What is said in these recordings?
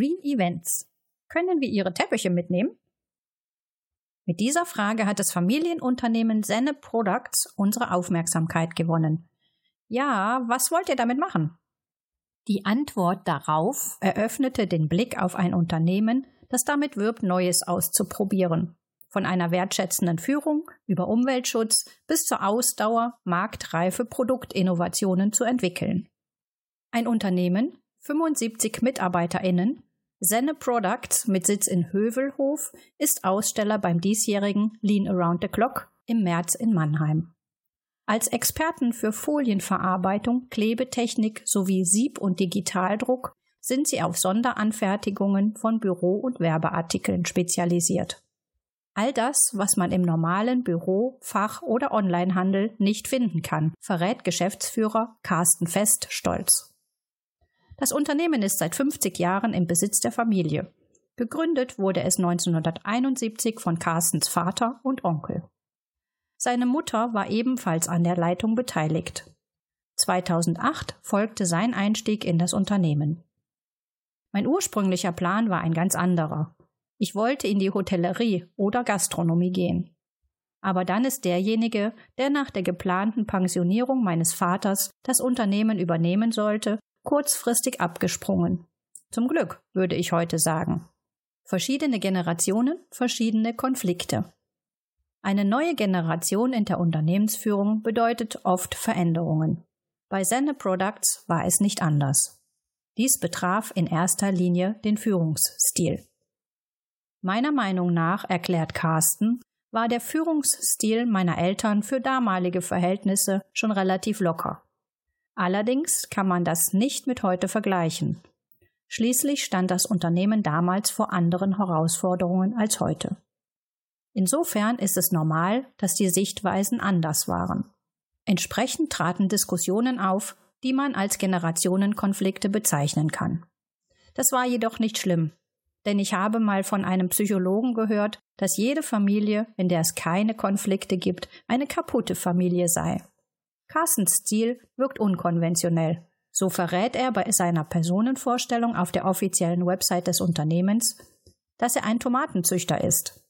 Green Events. Können wir Ihre Teppiche mitnehmen? Mit dieser Frage hat das Familienunternehmen Senne Products unsere Aufmerksamkeit gewonnen. Ja, was wollt ihr damit machen? Die Antwort darauf eröffnete den Blick auf ein Unternehmen, das damit wirbt, Neues auszuprobieren. Von einer wertschätzenden Führung über Umweltschutz bis zur Ausdauer marktreife Produktinnovationen zu entwickeln. Ein Unternehmen, 75 MitarbeiterInnen, Senne Products mit Sitz in Hövelhof ist Aussteller beim diesjährigen Lean Around the Clock im März in Mannheim. Als Experten für Folienverarbeitung, Klebetechnik sowie Sieb- und Digitaldruck sind sie auf Sonderanfertigungen von Büro- und Werbeartikeln spezialisiert. All das, was man im normalen Büro, Fach- oder Onlinehandel nicht finden kann, verrät Geschäftsführer Carsten Fest stolz. Das Unternehmen ist seit 50 Jahren im Besitz der Familie. Gegründet wurde es 1971 von Carstens Vater und Onkel. Seine Mutter war ebenfalls an der Leitung beteiligt. 2008 folgte sein Einstieg in das Unternehmen. Mein ursprünglicher Plan war ein ganz anderer. Ich wollte in die Hotellerie oder Gastronomie gehen. Aber dann ist derjenige, der nach der geplanten Pensionierung meines Vaters das Unternehmen übernehmen sollte, kurzfristig abgesprungen. Zum Glück, würde ich heute sagen. Verschiedene Generationen, verschiedene Konflikte. Eine neue Generation in der Unternehmensführung bedeutet oft Veränderungen. Bei Senne Products war es nicht anders. Dies betraf in erster Linie den Führungsstil. Meiner Meinung nach, erklärt Carsten, war der Führungsstil meiner Eltern für damalige Verhältnisse schon relativ locker. Allerdings kann man das nicht mit heute vergleichen. Schließlich stand das Unternehmen damals vor anderen Herausforderungen als heute. Insofern ist es normal, dass die Sichtweisen anders waren. Entsprechend traten Diskussionen auf, die man als Generationenkonflikte bezeichnen kann. Das war jedoch nicht schlimm, denn ich habe mal von einem Psychologen gehört, dass jede Familie, in der es keine Konflikte gibt, eine kaputte Familie sei. Carstens Stil wirkt unkonventionell. So verrät er bei seiner Personenvorstellung auf der offiziellen Website des Unternehmens, dass er ein Tomatenzüchter ist.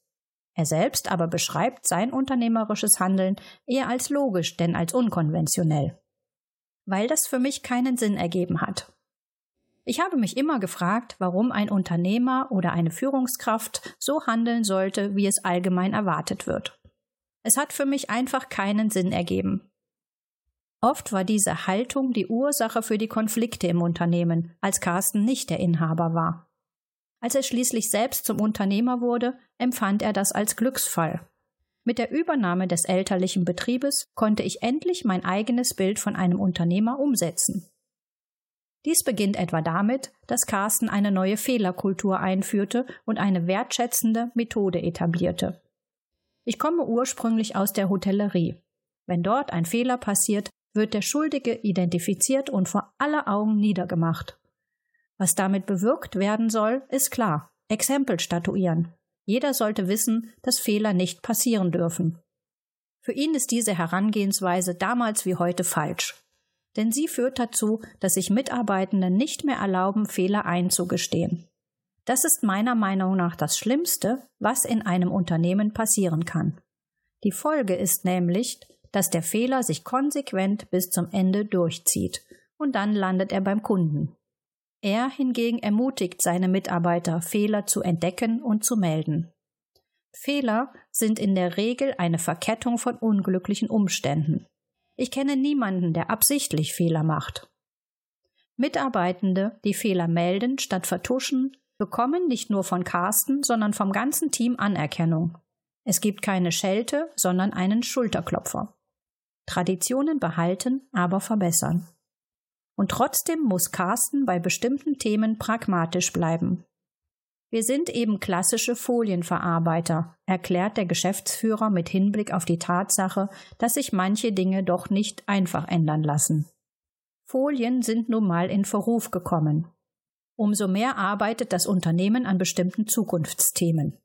Er selbst aber beschreibt sein unternehmerisches Handeln eher als logisch denn als unkonventionell. Weil das für mich keinen Sinn ergeben hat. Ich habe mich immer gefragt, warum ein Unternehmer oder eine Führungskraft so handeln sollte, wie es allgemein erwartet wird. Es hat für mich einfach keinen Sinn ergeben. Oft war diese Haltung die Ursache für die Konflikte im Unternehmen, als Carsten nicht der Inhaber war. Als er schließlich selbst zum Unternehmer wurde, empfand er das als Glücksfall. Mit der Übernahme des elterlichen Betriebes konnte ich endlich mein eigenes Bild von einem Unternehmer umsetzen. Dies beginnt etwa damit, dass Carsten eine neue Fehlerkultur einführte und eine wertschätzende Methode etablierte. Ich komme ursprünglich aus der Hotellerie. Wenn dort ein Fehler passiert, wird der Schuldige identifiziert und vor aller Augen niedergemacht. Was damit bewirkt werden soll, ist klar. Exempel statuieren. Jeder sollte wissen, dass Fehler nicht passieren dürfen. Für ihn ist diese Herangehensweise damals wie heute falsch. Denn sie führt dazu, dass sich Mitarbeitende nicht mehr erlauben, Fehler einzugestehen. Das ist meiner Meinung nach das Schlimmste, was in einem Unternehmen passieren kann. Die Folge ist nämlich, dass der Fehler sich konsequent bis zum Ende durchzieht und dann landet er beim Kunden. Er hingegen ermutigt seine Mitarbeiter, Fehler zu entdecken und zu melden. Fehler sind in der Regel eine Verkettung von unglücklichen Umständen. Ich kenne niemanden, der absichtlich Fehler macht. Mitarbeitende, die Fehler melden statt vertuschen, bekommen nicht nur von Carsten, sondern vom ganzen Team Anerkennung. Es gibt keine Schelte, sondern einen Schulterklopfer. Traditionen behalten, aber verbessern. Und trotzdem muss Carsten bei bestimmten Themen pragmatisch bleiben. Wir sind eben klassische Folienverarbeiter, erklärt der Geschäftsführer mit Hinblick auf die Tatsache, dass sich manche Dinge doch nicht einfach ändern lassen. Folien sind nun mal in Verruf gekommen. Umso mehr arbeitet das Unternehmen an bestimmten Zukunftsthemen.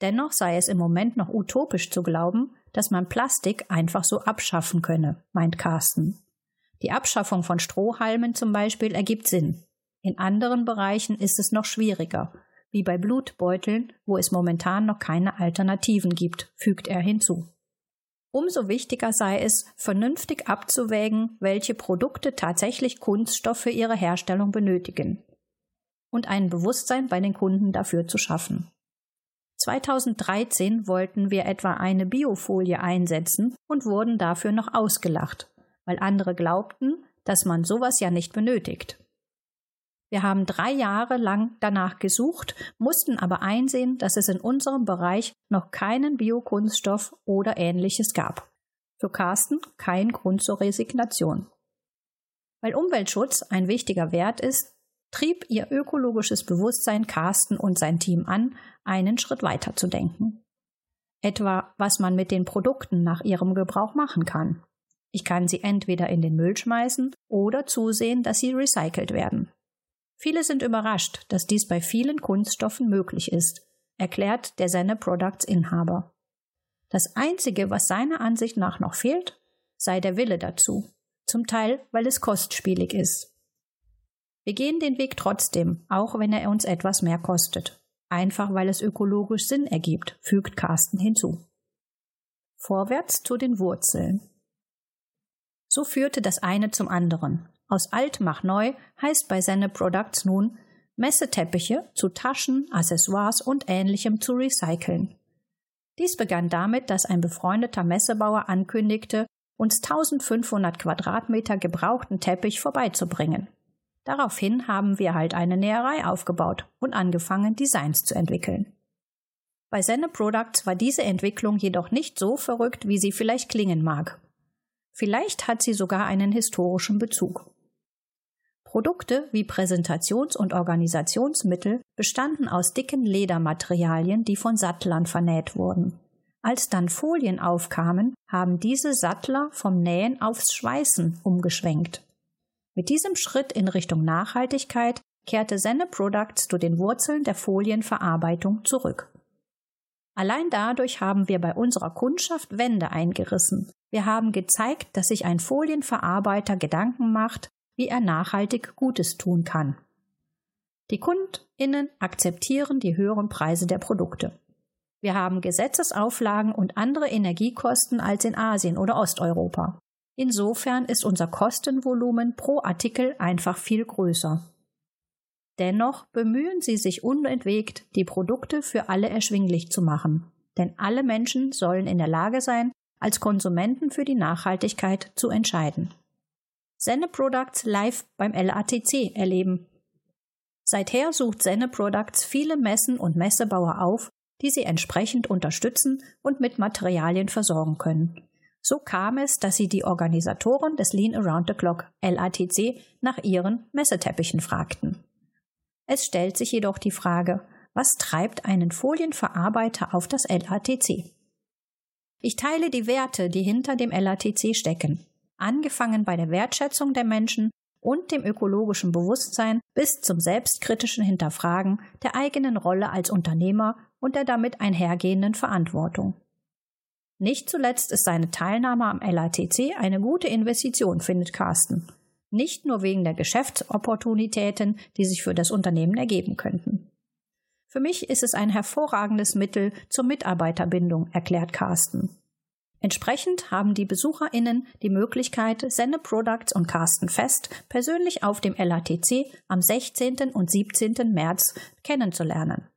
Dennoch sei es im Moment noch utopisch zu glauben, dass man Plastik einfach so abschaffen könne, meint Carsten. Die Abschaffung von Strohhalmen zum Beispiel ergibt Sinn. In anderen Bereichen ist es noch schwieriger, wie bei Blutbeuteln, wo es momentan noch keine Alternativen gibt, fügt er hinzu. Umso wichtiger sei es, vernünftig abzuwägen, welche Produkte tatsächlich Kunststoff für ihre Herstellung benötigen und ein Bewusstsein bei den Kunden dafür zu schaffen. 2013 wollten wir etwa eine Biofolie einsetzen und wurden dafür noch ausgelacht, weil andere glaubten, dass man sowas ja nicht benötigt. Wir haben drei Jahre lang danach gesucht, mussten aber einsehen, dass es in unserem Bereich noch keinen Biokunststoff oder ähnliches gab. Für Carsten kein Grund zur Resignation. Weil Umweltschutz ein wichtiger Wert ist, trieb ihr ökologisches Bewusstsein Carsten und sein Team an, einen Schritt weiter zu denken. Etwa, was man mit den Produkten nach ihrem Gebrauch machen kann. Ich kann sie entweder in den Müll schmeißen oder zusehen, dass sie recycelt werden. Viele sind überrascht, dass dies bei vielen Kunststoffen möglich ist, erklärt der Senne Products Inhaber. Das Einzige, was seiner Ansicht nach noch fehlt, sei der Wille dazu, zum Teil, weil es kostspielig ist. Wir gehen den Weg trotzdem, auch wenn er uns etwas mehr kostet. Einfach weil es ökologisch Sinn ergibt, fügt Carsten hinzu. Vorwärts zu den Wurzeln. So führte das eine zum anderen. Aus alt mach neu heißt bei Senne Products nun, Messeteppiche zu Taschen, Accessoires und ähnlichem zu recyceln. Dies begann damit, dass ein befreundeter Messebauer ankündigte, uns 1500 Quadratmeter gebrauchten Teppich vorbeizubringen. Daraufhin haben wir halt eine Näherei aufgebaut und angefangen, Designs zu entwickeln. Bei Senne Products war diese Entwicklung jedoch nicht so verrückt, wie sie vielleicht klingen mag. Vielleicht hat sie sogar einen historischen Bezug. Produkte wie Präsentations- und Organisationsmittel bestanden aus dicken Ledermaterialien, die von Sattlern vernäht wurden. Als dann Folien aufkamen, haben diese Sattler vom Nähen aufs Schweißen umgeschwenkt. Mit diesem Schritt in Richtung Nachhaltigkeit kehrte Senne Products zu den Wurzeln der Folienverarbeitung zurück. Allein dadurch haben wir bei unserer Kundschaft Wände eingerissen. Wir haben gezeigt, dass sich ein Folienverarbeiter Gedanken macht, wie er nachhaltig Gutes tun kann. Die Kundinnen akzeptieren die höheren Preise der Produkte. Wir haben Gesetzesauflagen und andere Energiekosten als in Asien oder Osteuropa. Insofern ist unser Kostenvolumen pro Artikel einfach viel größer. Dennoch bemühen Sie sich unentwegt, die Produkte für alle erschwinglich zu machen, denn alle Menschen sollen in der Lage sein, als Konsumenten für die Nachhaltigkeit zu entscheiden. Senne Products live beim LATC erleben. Seither sucht Senne Products viele Messen und Messebauer auf, die sie entsprechend unterstützen und mit Materialien versorgen können. So kam es, dass sie die Organisatoren des Lean Around the Clock LATC nach ihren Messeteppichen fragten. Es stellt sich jedoch die Frage, was treibt einen Folienverarbeiter auf das LATC? Ich teile die Werte, die hinter dem LATC stecken angefangen bei der Wertschätzung der Menschen und dem ökologischen Bewusstsein bis zum selbstkritischen Hinterfragen der eigenen Rolle als Unternehmer und der damit einhergehenden Verantwortung. Nicht zuletzt ist seine Teilnahme am LATC eine gute Investition, findet Carsten. Nicht nur wegen der Geschäftsopportunitäten, die sich für das Unternehmen ergeben könnten. Für mich ist es ein hervorragendes Mittel zur Mitarbeiterbindung, erklärt Carsten. Entsprechend haben die BesucherInnen die Möglichkeit, Senne Products und Carsten Fest persönlich auf dem LATC am 16. und 17. März kennenzulernen.